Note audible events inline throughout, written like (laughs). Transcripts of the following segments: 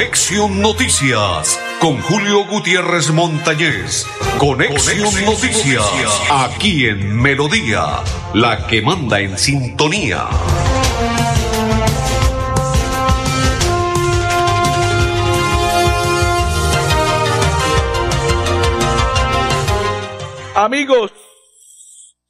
Conexión Noticias con Julio Gutiérrez Montañez. Conexión, Noticias, aquí en Melodía, la que manda en sintonía. Amigos,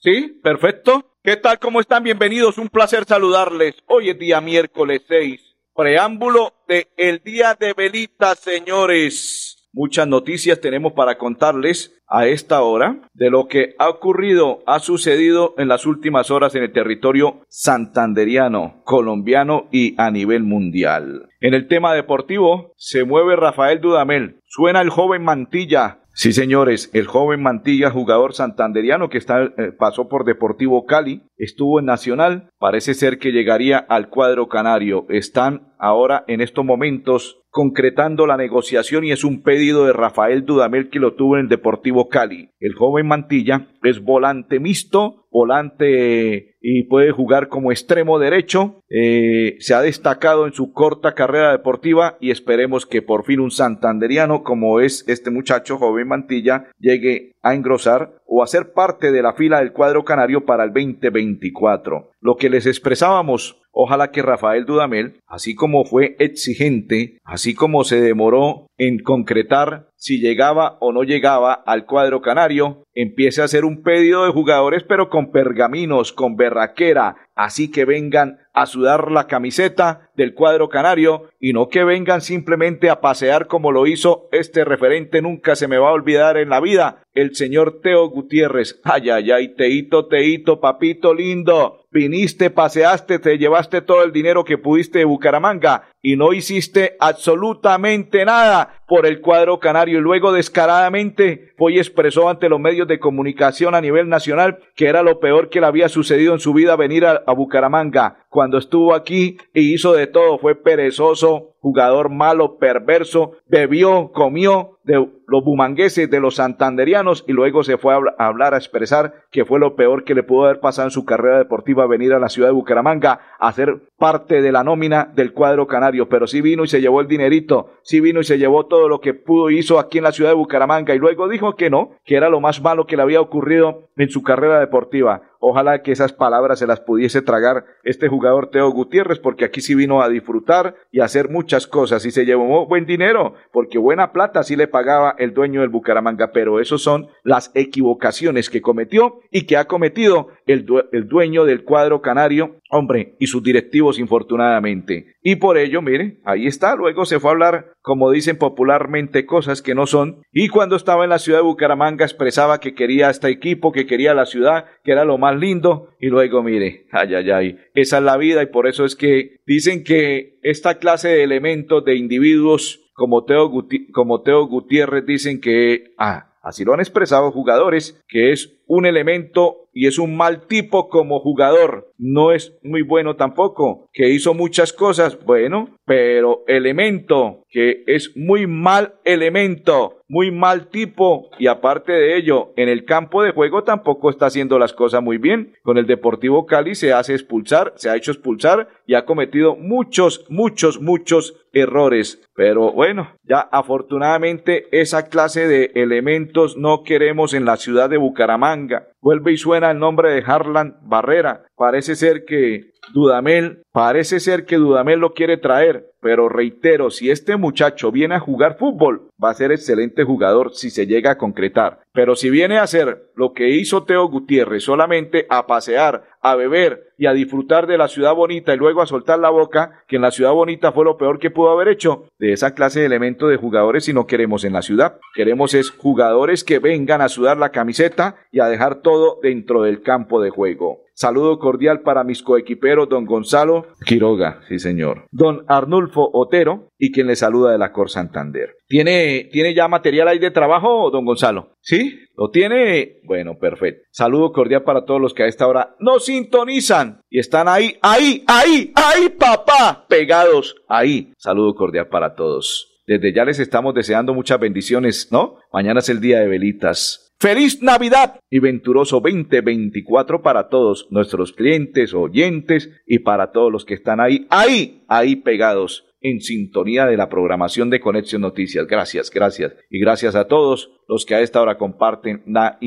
¿sí? Perfecto. ¿Qué tal? ¿Cómo están? Bienvenidos. Un placer saludarles. Hoy es día miércoles 6. Preámbulo de el día de velita, señores. Muchas noticias tenemos para contarles a esta hora de lo que ha ocurrido, ha sucedido en las últimas horas en el territorio santanderiano, colombiano y a nivel mundial. En el tema deportivo se mueve Rafael Dudamel, suena el joven Mantilla, Sí, señores, el joven Mantilla, jugador santanderiano que eh, pasó por Deportivo Cali, estuvo en Nacional, parece ser que llegaría al cuadro canario. Están ahora en estos momentos concretando la negociación y es un pedido de Rafael Dudamel que lo tuvo en el Deportivo Cali. El joven Mantilla es volante mixto, volante y puede jugar como extremo derecho. Eh, se ha destacado en su corta carrera deportiva y esperemos que por fin un santanderiano como es este muchacho joven Mantilla llegue a engrosar o a ser parte de la fila del cuadro canario para el 2024. Lo que les expresábamos Ojalá que Rafael Dudamel, así como fue exigente, así como se demoró en concretar si llegaba o no llegaba al cuadro canario, empiece a hacer un pedido de jugadores pero con pergaminos, con berraquera, así que vengan a sudar la camiseta del cuadro canario y no que vengan simplemente a pasear como lo hizo este referente nunca se me va a olvidar en la vida, el señor Teo Gutiérrez. Ay, ay, ay, Teito, Teito, papito lindo, viniste, paseaste, te llevaste todo el dinero que pudiste de Bucaramanga y no hiciste absolutamente nada por el cuadro canario y luego descaradamente fue y expresó ante los medios de comunicación a nivel nacional que era lo peor que le había sucedido en su vida venir a, a Bucaramanga. Cuando estuvo aquí y hizo de todo, fue perezoso, jugador malo, perverso, bebió, comió de los bumangueses, de los santanderianos y luego se fue a hablar, a expresar que fue lo peor que le pudo haber pasado en su carrera deportiva venir a la ciudad de Bucaramanga a ser parte de la nómina del cuadro canario, pero sí vino y se llevó el dinerito, sí vino y se llevó todo lo que pudo hizo aquí en la ciudad de Bucaramanga y luego dijo que no, que era lo más malo que le había ocurrido en su carrera deportiva. Ojalá que esas palabras se las pudiese tragar este jugador Teo Gutiérrez, porque aquí sí vino a disfrutar y a hacer muchas cosas y se llevó buen dinero, porque buena plata sí le pagaba el dueño del Bucaramanga, pero esos son las equivocaciones que cometió y que ha cometido el, el dueño del cuadro canario, hombre, y sus directivos infortunadamente. Y por ello, mire, ahí está, luego se fue a hablar, como dicen popularmente, cosas que no son, y cuando estaba en la ciudad de Bucaramanga expresaba que quería este equipo, que quería la ciudad, que era lo más lindo. Y luego mire, ay, ay, ay, esa es la vida. Y por eso es que dicen que esta clase de elementos de individuos como Teo, como Teo Gutiérrez dicen que, ah, así lo han expresado jugadores, que es un elemento y es un mal tipo como jugador. No es muy bueno tampoco, que hizo muchas cosas, bueno, pero elemento, que es muy mal elemento, muy mal tipo y aparte de ello, en el campo de juego tampoco está haciendo las cosas muy bien. Con el Deportivo Cali se hace expulsar, se ha hecho expulsar y ha cometido muchos, muchos, muchos errores. Pero bueno, ya afortunadamente esa clase de elementos no queremos en la ciudad de Bucaramanga. Vuelve y suena el nombre de Harlan Barrera. Parece ser que Dudamel, parece ser que Dudamel lo quiere traer, pero reitero, si este muchacho viene a jugar fútbol, va a ser excelente jugador si se llega a concretar. Pero si viene a hacer lo que hizo Teo Gutiérrez, solamente a pasear, a beber y a disfrutar de la ciudad bonita y luego a soltar la boca, que en la ciudad bonita fue lo peor que pudo haber hecho, de esa clase de elementos de jugadores si no queremos en la ciudad. Queremos es jugadores que vengan a sudar la camiseta y a dejar todo dentro del campo de juego. Saludo cordial para mis coequiperos, don Gonzalo Quiroga, sí señor, don Arnulfo Otero y quien le saluda de la Cor Santander. ¿Tiene, ¿Tiene ya material ahí de trabajo, don Gonzalo? ¿Sí? ¿Lo tiene? Bueno, perfecto. Saludo cordial para todos los que a esta hora nos sintonizan y están ahí, ahí, ahí, ahí, papá, pegados ahí. Saludo cordial para todos. Desde ya les estamos deseando muchas bendiciones, ¿no? Mañana es el día de velitas. Feliz Navidad y venturoso 2024 para todos nuestros clientes, oyentes y para todos los que están ahí, ahí, ahí pegados en sintonía de la programación de Conexión Noticias. Gracias, gracias. Y gracias a todos los que a esta hora comparten la,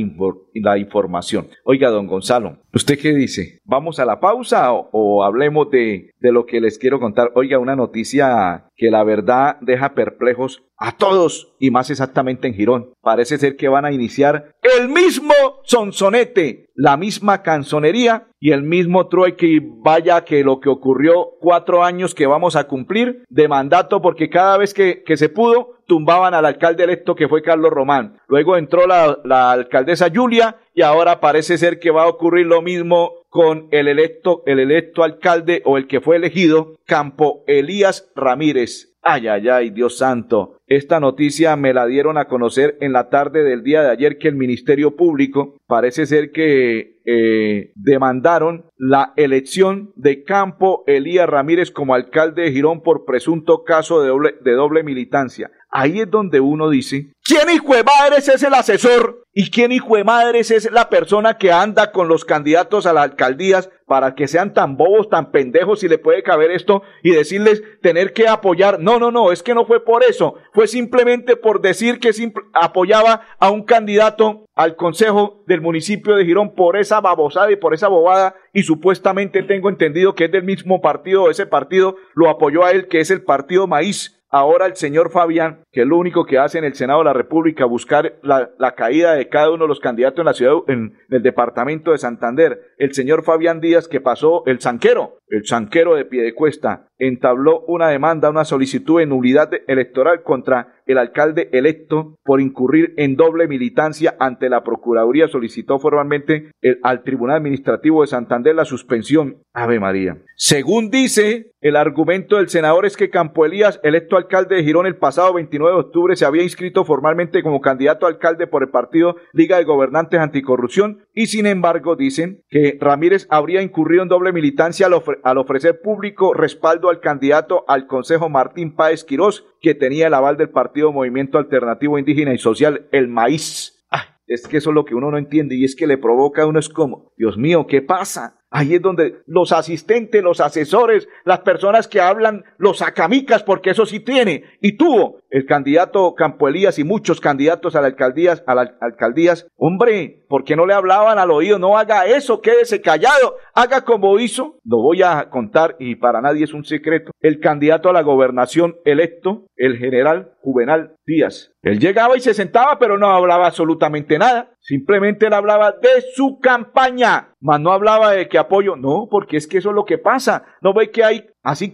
la información. Oiga, don Gonzalo, ¿usted qué dice? ¿Vamos a la pausa o, hablemos de, de lo que les quiero contar? Oiga, una noticia que la verdad deja perplejos a todos y más exactamente en Girón. Parece ser que van a iniciar el mismo sonsonete, la misma canzonería y el mismo trueque y vaya que lo que ocurrió cuatro años que vamos a cumplir de mandato porque cada vez que, que se pudo tumbaban al alcalde electo que fue Carlos Román. Luego entró la, la alcaldesa Julia y ahora parece ser que va a ocurrir lo mismo con el electo, el electo alcalde o el que fue elegido, Campo Elías Ramírez. Ay, ay, ay, Dios santo. Esta noticia me la dieron a conocer en la tarde del día de ayer que el Ministerio Público parece ser que eh, demandaron la elección de Campo Elías Ramírez como alcalde de Girón por presunto caso de doble, de doble militancia. Ahí es donde uno dice, ¿quién hijo de madres es el asesor? ¿Y quién hijo de madres es la persona que anda con los candidatos a las alcaldías para que sean tan bobos, tan pendejos, si le puede caber esto y decirles tener que apoyar? No, no, no, es que no fue por eso, fue simplemente por decir que apoyaba a un candidato al consejo del municipio de Girón por esa babosada y por esa bobada y supuestamente tengo entendido que es del mismo partido, ese partido lo apoyó a él, que es el partido Maíz ahora el señor Fabián, que es lo único que hace en el Senado de la República, buscar la, caída de cada uno de los candidatos en la ciudad, en, el departamento de Santander, el señor Fabián Díaz, que pasó el zanquero, el zanquero de Piedecuesta, entabló una demanda, una solicitud de nulidad electoral contra el alcalde electo por incurrir en doble militancia ante la Procuraduría. Solicitó formalmente al Tribunal Administrativo de Santander la suspensión. Ave María. Según dice, el argumento del senador es que Campo Elías, electo alcalde de Girón el pasado 29 de octubre, se había inscrito formalmente como candidato a alcalde por el partido Liga de Gobernantes Anticorrupción y sin embargo dicen que Ramírez habría incurrido en doble militancia al, al ofrecer público respaldo al candidato al Consejo Martín Páez Quirós, que tenía el aval del Partido Movimiento Alternativo Indígena y Social, el Maíz. es que eso es lo que uno no entiende y es que le provoca a uno es como, Dios mío, ¿qué pasa? Ahí es donde los asistentes, los asesores, las personas que hablan, los acamicas, porque eso sí tiene y tuvo el candidato Campo Elías y muchos candidatos a la alcaldías, a las alcaldías. Hombre, ¿por qué no le hablaban al oído? No haga eso, quédese callado, haga como hizo. Lo voy a contar y para nadie es un secreto. El candidato a la gobernación electo, el general Juvenal Díaz. Él llegaba y se sentaba, pero no hablaba absolutamente nada. Simplemente él hablaba de su campaña, mas no hablaba de que apoyo. No, porque es que eso es lo que pasa. No ve que hay así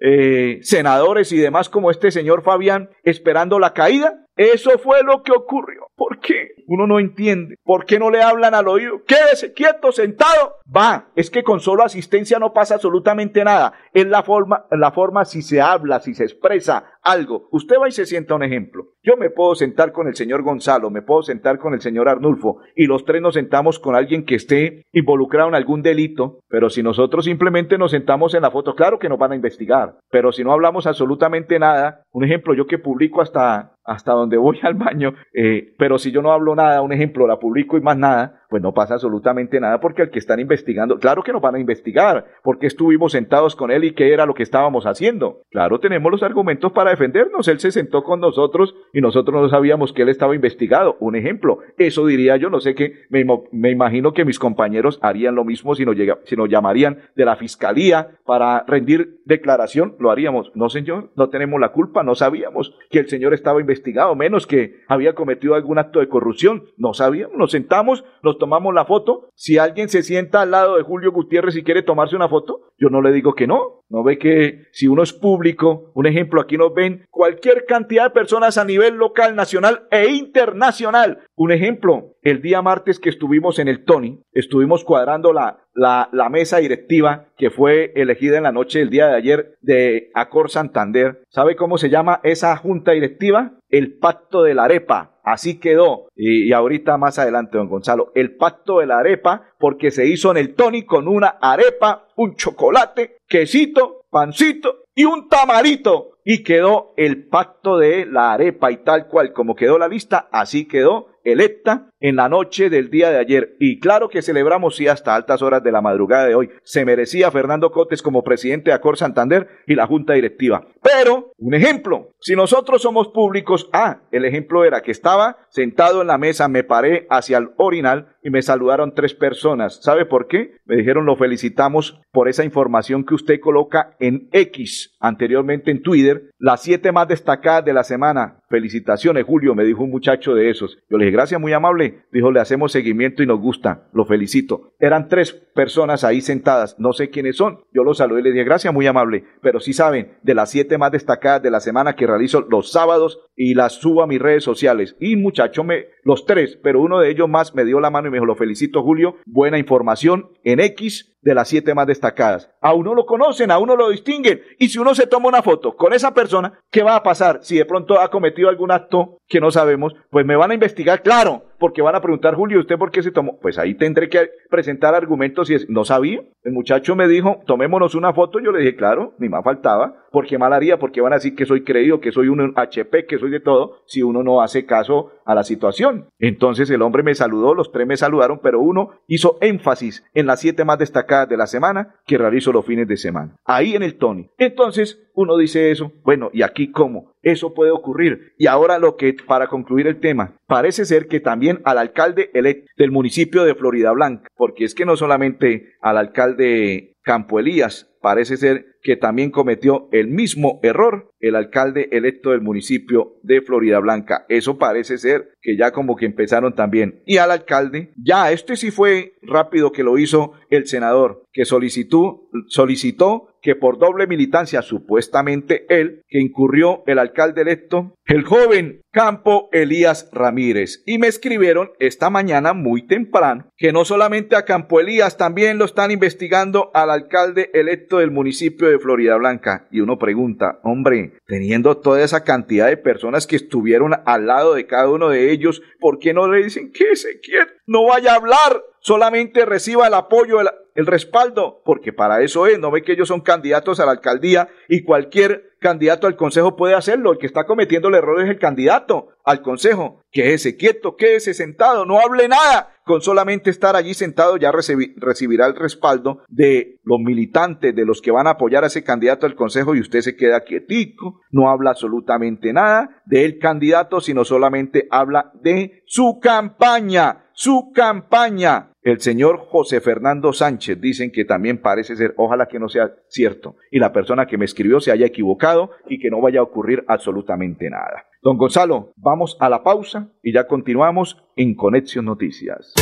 eh, senadores y demás como este señor Fabián esperando la caída. Eso fue lo que ocurrió. ¿Por qué? Uno no entiende. ¿Por qué no le hablan al oído? Quédese quieto, sentado. Va, es que con solo asistencia no pasa absolutamente nada. Es la forma, la forma si se habla, si se expresa algo. Usted va y se sienta un ejemplo. Yo me puedo sentar con el señor Gonzalo, me puedo sentar con el señor Arnulfo y los tres nos sentamos con alguien que esté involucrado en algún delito, pero si nosotros simplemente nos sentamos en la foto, claro que nos van a investigar, pero si no hablamos absolutamente nada, un ejemplo, yo que publico hasta hasta donde voy al baño, eh, pero si yo no hablo nada, un ejemplo, la publico y más nada, pues no pasa absolutamente nada porque al que están investigando, claro que nos van a investigar, porque estuvimos sentados con él y qué era lo que estábamos haciendo. Claro, tenemos los argumentos para defendernos, él se sentó con nosotros y nosotros no sabíamos que él estaba investigado. Un ejemplo, eso diría yo, no sé qué, me, me, imagino que mis compañeros harían lo mismo si nos, llega, si nos llamarían de la fiscalía para rendir declaración, lo haríamos. No, señor, no tenemos la culpa, no sabíamos que el señor estaba investigado, menos que había cometido algún acto de corrupción, no sabíamos, nos sentamos, nos tomamos la foto. Si alguien se sienta al lado de Julio Gutiérrez y quiere tomarse una foto, yo no le digo que no. No ve que si uno es público, un ejemplo, aquí nos ven cualquier cantidad de personas a nivel local, nacional e internacional. Un ejemplo, el día martes que estuvimos en el Tony, estuvimos cuadrando la, la, mesa directiva que fue elegida en la noche del día de ayer de Acor Santander. ¿Sabe cómo se llama esa junta directiva? El Pacto de la Arepa. Así quedó. Y, ahorita más adelante, don Gonzalo, el pacto de la arepa, porque se hizo en el Tony con una arepa, un chocolate, quesito, pancito y un tamarito y quedó el pacto de la arepa y tal cual como quedó la lista, así quedó electa en la noche del día de ayer. Y claro que celebramos, sí, hasta altas horas de la madrugada de hoy. Se merecía Fernando Cotes como presidente de Acor Santander y la junta directiva. Pero, un ejemplo, si nosotros somos públicos, ah, el ejemplo era que estaba sentado en la mesa, me paré hacia el orinal y me saludaron tres personas. ¿Sabe por qué? Me dijeron lo felicitamos por esa información que usted coloca en X, anteriormente en Twitter, las siete más destacadas de la semana. Felicitaciones, Julio, me dijo un muchacho de esos. Yo le dije, gracias, muy amable. Dijo, le hacemos seguimiento y nos gusta. Lo felicito. Eran tres personas ahí sentadas. No sé quiénes son. Yo los saludé y le dije, gracias, muy amable. Pero sí saben, de las siete más destacadas de la semana que realizo los sábados y las subo a mis redes sociales. Y muchacho, me, los tres, pero uno de ellos más me dio la mano y me dijo, lo felicito, Julio. Buena información en X de las siete más destacadas. A uno lo conocen, a uno lo distinguen. Y si uno se toma una foto con esa persona, ¿qué va a pasar? Si de pronto ha cometido algún acto que no sabemos, pues me van a investigar, claro, porque van a preguntar, Julio, ¿usted por qué se tomó? Pues ahí tendré que presentar argumentos y es, no sabía. El muchacho me dijo, tomémonos una foto. Yo le dije, claro, ni más faltaba. porque mal haría? Porque van a decir que soy creído, que soy un HP, que soy de todo, si uno no hace caso a la situación. Entonces el hombre me saludó, los tres me saludaron, pero uno hizo énfasis en las siete más destacadas de la semana que realizo los fines de semana. Ahí en el Tony. Entonces uno dice eso, bueno, ¿y aquí cómo? Eso puede ocurrir. Y ahora lo que, para concluir el tema, parece ser que también al alcalde electo del municipio de Florida Blanca, porque es que no solamente al alcalde Campo Elías, parece ser que también cometió el mismo error el alcalde electo del municipio de Florida Blanca. Eso parece ser que ya como que empezaron también. Y al alcalde, ya este sí fue rápido que lo hizo el senador, que solicitó, solicitó que por doble militancia, supuestamente él, que incurrió el alcalde electo, el joven Campo Elías Ramírez. Y me escribieron esta mañana muy temprano que no solamente a Campo Elías, también lo están investigando al alcalde electo del municipio de Florida Blanca. Y uno pregunta, hombre, teniendo toda esa cantidad de personas que estuvieron al lado de cada uno de ellos, ¿por qué no le dicen que se quiere? No vaya a hablar, solamente reciba el apoyo, el, el respaldo, porque para eso es, no ve que ellos son candidatos a la alcaldía y cualquier candidato al consejo puede hacerlo, el que está cometiendo el error es el candidato al consejo, quédese quieto, quédese sentado, no hable nada, con solamente estar allí sentado ya recibirá el respaldo de los militantes, de los que van a apoyar a ese candidato al consejo y usted se queda quietico, no habla absolutamente nada del candidato, sino solamente habla de su campaña, su campaña el señor José Fernando Sánchez dicen que también parece ser, ojalá que no sea cierto, y la persona que me escribió se haya equivocado y que no vaya a ocurrir absolutamente nada. Don Gonzalo, vamos a la pausa y ya continuamos en Conexión Noticias.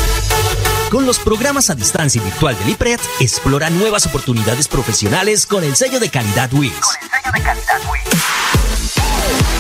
Con los programas a distancia y virtual del IPRED, explora nuevas oportunidades profesionales con el sello de calidad WIS. Con el sello de calidad WIS.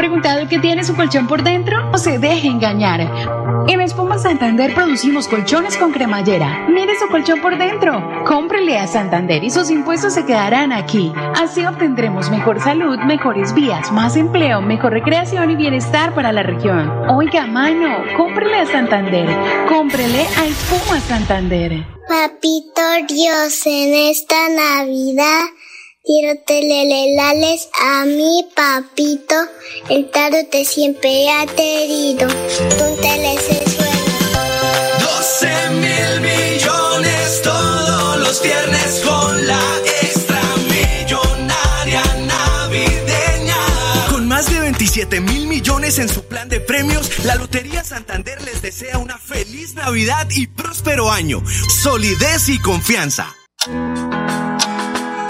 Preguntado qué tiene su colchón por dentro? No se deje engañar. En Espuma Santander producimos colchones con cremallera. Mire su colchón por dentro. Cómprele a Santander y sus impuestos se quedarán aquí. Así obtendremos mejor salud, mejores vías, más empleo, mejor recreación y bienestar para la región. Oiga, mano, cómprele a Santander. Cómprele a Espuma Santander. Papito Dios, en esta Navidad Quiero telelelales a mi papito, el te siempre ha querido. Un suena. 12 mil millones todos los viernes con la extra millonaria navideña. Con más de 27 mil millones en su plan de premios, la Lotería Santander les desea una feliz Navidad y próspero año. Solidez y confianza.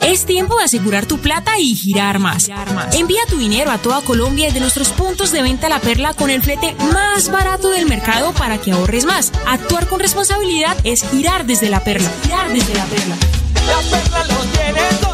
Es tiempo de asegurar tu plata y girar más. Envía tu dinero a toda Colombia desde nuestros puntos de venta La Perla con el flete más barato del mercado para que ahorres más. Actuar con responsabilidad es girar desde La Perla. Girar desde La Perla. La Perla lo tiene todo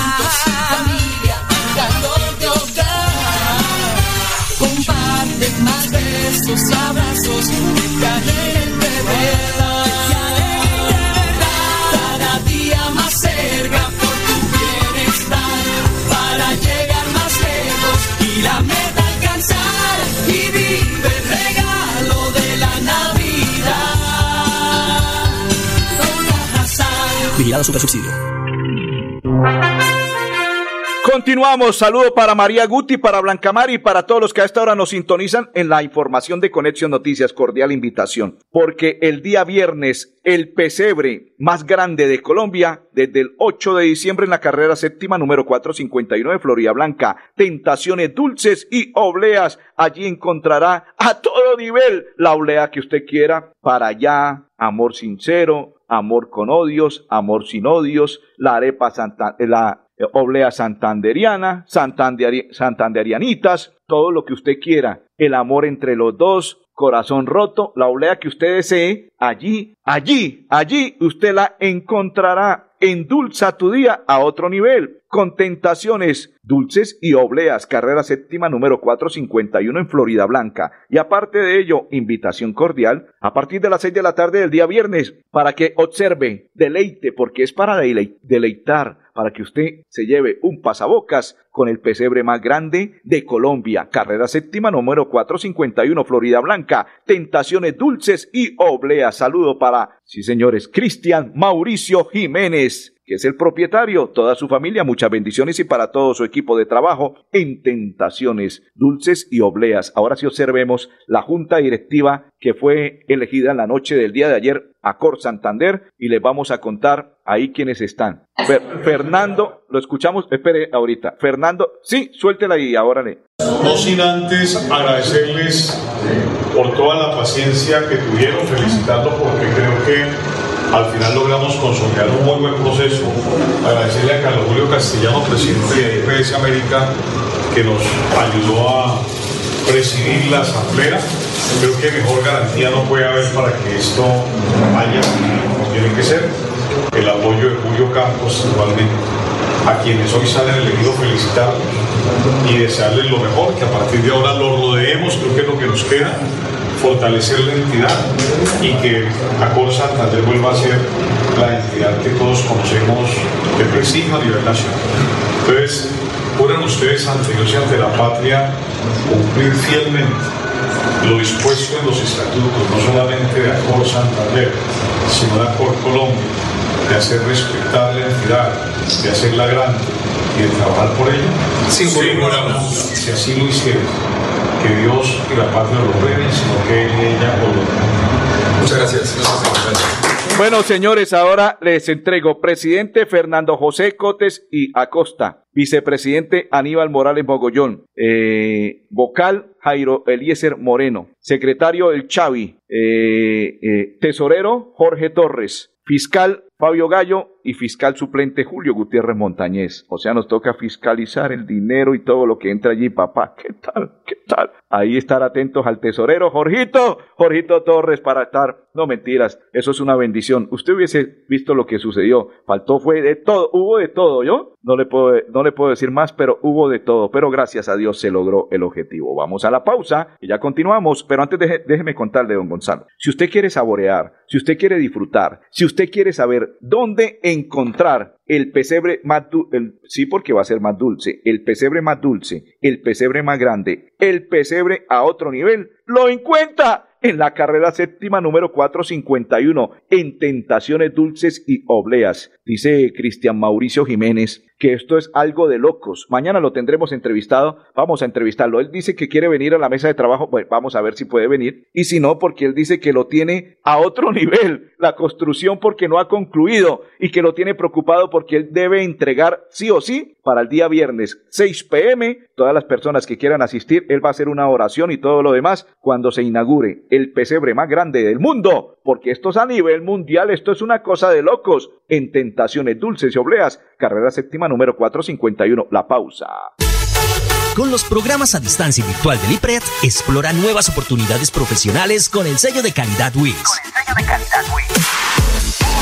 Continuamos, saludo para María Guti, para Blanca y para todos los que a esta hora nos sintonizan en la información de Conexión Noticias, cordial invitación, porque el día viernes el pesebre más grande de Colombia, desde el 8 de diciembre en la carrera séptima número 459 Florida Blanca, tentaciones dulces y obleas, allí encontrará a todo nivel la oblea que usted quiera, para allá, amor sincero, amor con odios, amor sin odios, la arepa santa, la oblea santanderiana, santanderianitas, todo lo que usted quiera, el amor entre los dos, corazón roto, la oblea que usted desee, allí, allí, allí usted la encontrará. Endulza tu día a otro nivel, con tentaciones dulces y obleas, carrera séptima número 451 en Florida Blanca. Y aparte de ello, invitación cordial a partir de las 6 de la tarde del día viernes para que observe, deleite, porque es para deleitar, para que usted se lleve un pasabocas con el pesebre más grande de Colombia. Carrera séptima número 451 Florida Blanca. Tentaciones dulces y obleas. Saludo para, sí señores, Cristian Mauricio Jiménez que es el propietario, toda su familia, muchas bendiciones y para todo su equipo de trabajo en tentaciones dulces y obleas. Ahora sí observemos la junta directiva que fue elegida en la noche del día de ayer a Cor Santander y les vamos a contar ahí quiénes están. Fernando, lo escuchamos, espere ahorita. Fernando, sí, suéltela ahí, ahora le. No sin antes agradecerles por toda la paciencia que tuvieron, felicitarlos porque creo que al final logramos consolidar un muy buen proceso. Agradecerle a Carlos Julio Castellano, presidente de IPS América, que nos ayudó a presidir la asamblea. Creo que mejor garantía no puede haber para que esto vaya como tiene que ser. El apoyo de Julio Campos igualmente. A quienes hoy salen elegidos felicitarlos y desearles lo mejor, que a partir de ahora lo rodeemos, creo que es lo que nos queda fortalecer la entidad y que Acor Santander vuelva a ser la entidad que todos conocemos de prestigio a nivel nacional. Entonces, juran ustedes ante Dios y ante la patria cumplir fielmente lo dispuesto en los estatutos, no solamente de Acor Santander, sino de Acor Colombia, de hacer respetar la entidad, de hacerla grande y de trabajar por ella. Sin si así lo hicieron que Dios y la patria lo prueben, sino que ella lo Muchas gracias. Bueno, señores, ahora les entrego presidente Fernando José Cotes y Acosta, vicepresidente Aníbal Morales Mogollón, eh, vocal Jairo Eliezer Moreno, secretario El Chavi, eh, eh, tesorero Jorge Torres, fiscal Fabio Gallo y fiscal suplente Julio Gutiérrez Montañez. O sea, nos toca fiscalizar el dinero y todo lo que entra allí, papá. ¿Qué tal? ¿Qué tal? Ahí estar atentos al tesorero, Jorgito, Jorgito Torres, para estar. No mentiras, eso es una bendición. Usted hubiese visto lo que sucedió. Faltó fue de todo, hubo de todo, ¿yo? No le puedo, no le puedo decir más, pero hubo de todo. Pero gracias a Dios se logró el objetivo. Vamos a la pausa y ya continuamos. Pero antes déjeme contarle, don Gonzalo. Si usted quiere saborear, si usted quiere disfrutar, si usted quiere saber dónde encontrar el pesebre más dulce, sí porque va a ser más dulce, el pesebre más dulce, el pesebre más grande, el pesebre a otro nivel, lo encuentra en la carrera séptima número 451 en tentaciones dulces y obleas. Dice Cristian Mauricio Jiménez que esto es algo de locos. Mañana lo tendremos entrevistado, vamos a entrevistarlo. Él dice que quiere venir a la mesa de trabajo, bueno, vamos a ver si puede venir. Y si no, porque él dice que lo tiene a otro (laughs) nivel, la construcción porque no ha concluido y que lo tiene preocupado porque él debe entregar sí o sí para el día viernes 6 pm. Todas las personas que quieran asistir, él va a hacer una oración y todo lo demás cuando se inaugure el pesebre más grande del mundo, porque esto es a nivel mundial, esto es una cosa de locos. En tentaciones dulces y obleas, carrera séptima número 451, la pausa. Con los programas a distancia virtual del IPRED, explora nuevas oportunidades profesionales con el sello de calidad WIS. Con el sello de calidad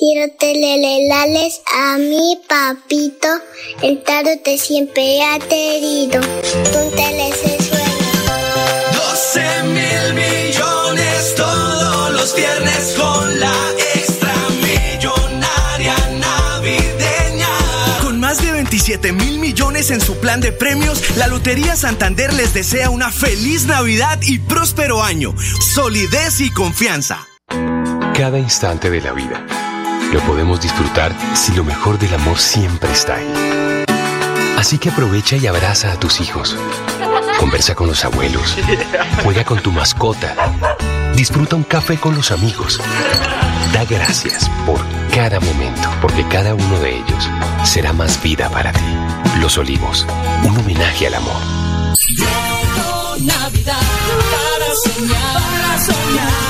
Quiero telelelales a mi papito, el te siempre ha querido. Tú te suena. 12 mil millones todos los viernes con la extra millonaria navideña. Con más de 27 mil millones en su plan de premios, la Lotería Santander les desea una feliz Navidad y próspero año. Solidez y confianza. Cada instante de la vida lo podemos disfrutar si lo mejor del amor siempre está ahí. Así que aprovecha y abraza a tus hijos. Conversa con los abuelos. Juega con tu mascota. Disfruta un café con los amigos. Da gracias por cada momento, porque cada uno de ellos será más vida para ti. Los Olivos, un homenaje al amor. Navidad para soñar, para soñar.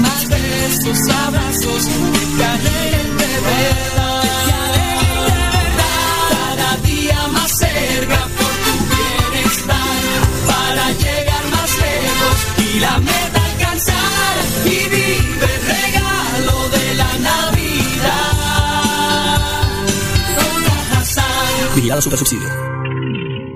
Más besos abrazos que te de verdad. de verdad. Cada día más cerca por tu bienestar. Para llegar más lejos y la meta alcanzar. Y vive el regalo de la Navidad. Vigilado Super Subsidio.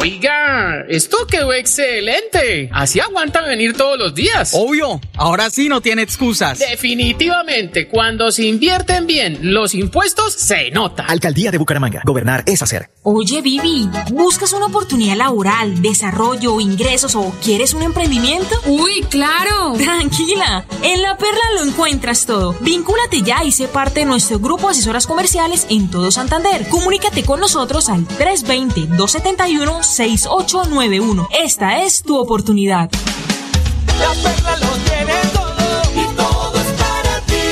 Oiga, esto quedó excelente. Así aguantan venir todos los días. Obvio, ahora sí no tiene excusas. Definitivamente, cuando se invierten bien los impuestos, se nota. Alcaldía de Bucaramanga. Gobernar es hacer. Oye, Vivi, ¿buscas una oportunidad laboral, desarrollo, ingresos o quieres un emprendimiento? Uy, claro. (laughs) Tranquila, en La Perla lo encuentras todo. Vincúlate ya y sé parte de nuestro grupo de asesoras comerciales en todo Santander. Comunícate con nosotros al 320 271 6891. Esta es tu oportunidad. La perla lo tiene todo y todo es para ti.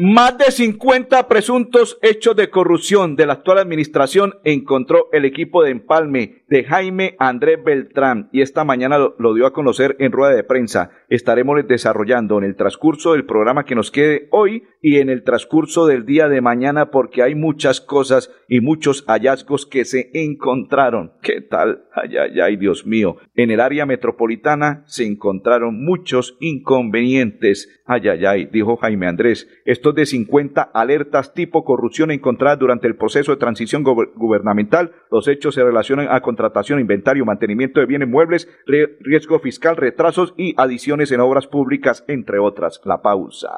Más de 50 presuntos hechos de corrupción de la actual administración encontró el equipo de empalme de Jaime Andrés Beltrán y esta mañana lo, dio a conocer en rueda de prensa. Estaremos desarrollando en el transcurso del programa que nos quede hoy y en el transcurso del día de mañana porque hay muchas cosas y muchos hallazgos que se encontraron. ¿Qué tal? Ay, ay, ay, Dios mío. En el área metropolitana se encontraron muchos inconvenientes. Ay, ay, ay, dijo Jaime Andrés. De 50 alertas tipo corrupción encontradas durante el proceso de transición gubernamental. Los hechos se relacionan a contratación, inventario, mantenimiento de bienes muebles, riesgo fiscal, retrasos y adiciones en obras públicas, entre otras. La pausa.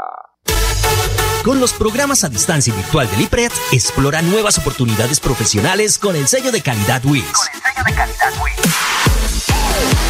Con los programas a distancia virtual del IPRED, explora nuevas oportunidades profesionales con el sello de calidad WIS. Con el sello de calidad WIS.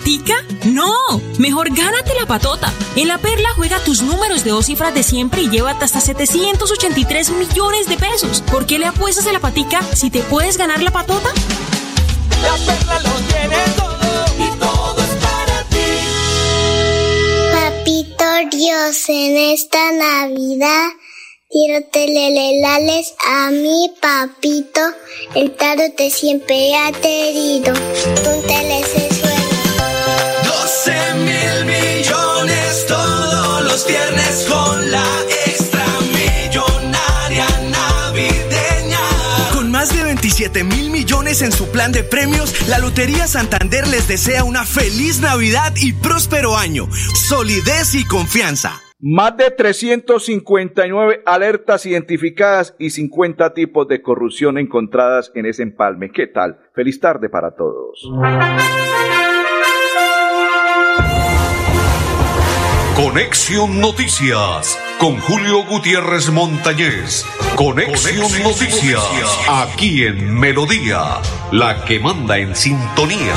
¿Patica? No, mejor gánate la patota. En la Perla juega tus números de dos cifras de siempre y llévate hasta 783 millones de pesos. ¿Por qué le apuestas a la patica si te puedes ganar la patota? La Perla lo tiene todo y todo es para ti. Papito Dios, en esta Navidad quiero telelelales a mi papito. El tarot te siempre ha querido. Tú mil millones en su plan de premios, la Lotería Santander les desea una feliz Navidad y próspero año. Solidez y confianza. Más de 359 alertas identificadas y 50 tipos de corrupción encontradas en ese empalme. ¿Qué tal? Feliz tarde para todos. Conexión Noticias con Julio Gutiérrez Montañez. Conexión, Noticias, aquí en Melodía, la que manda en sintonía.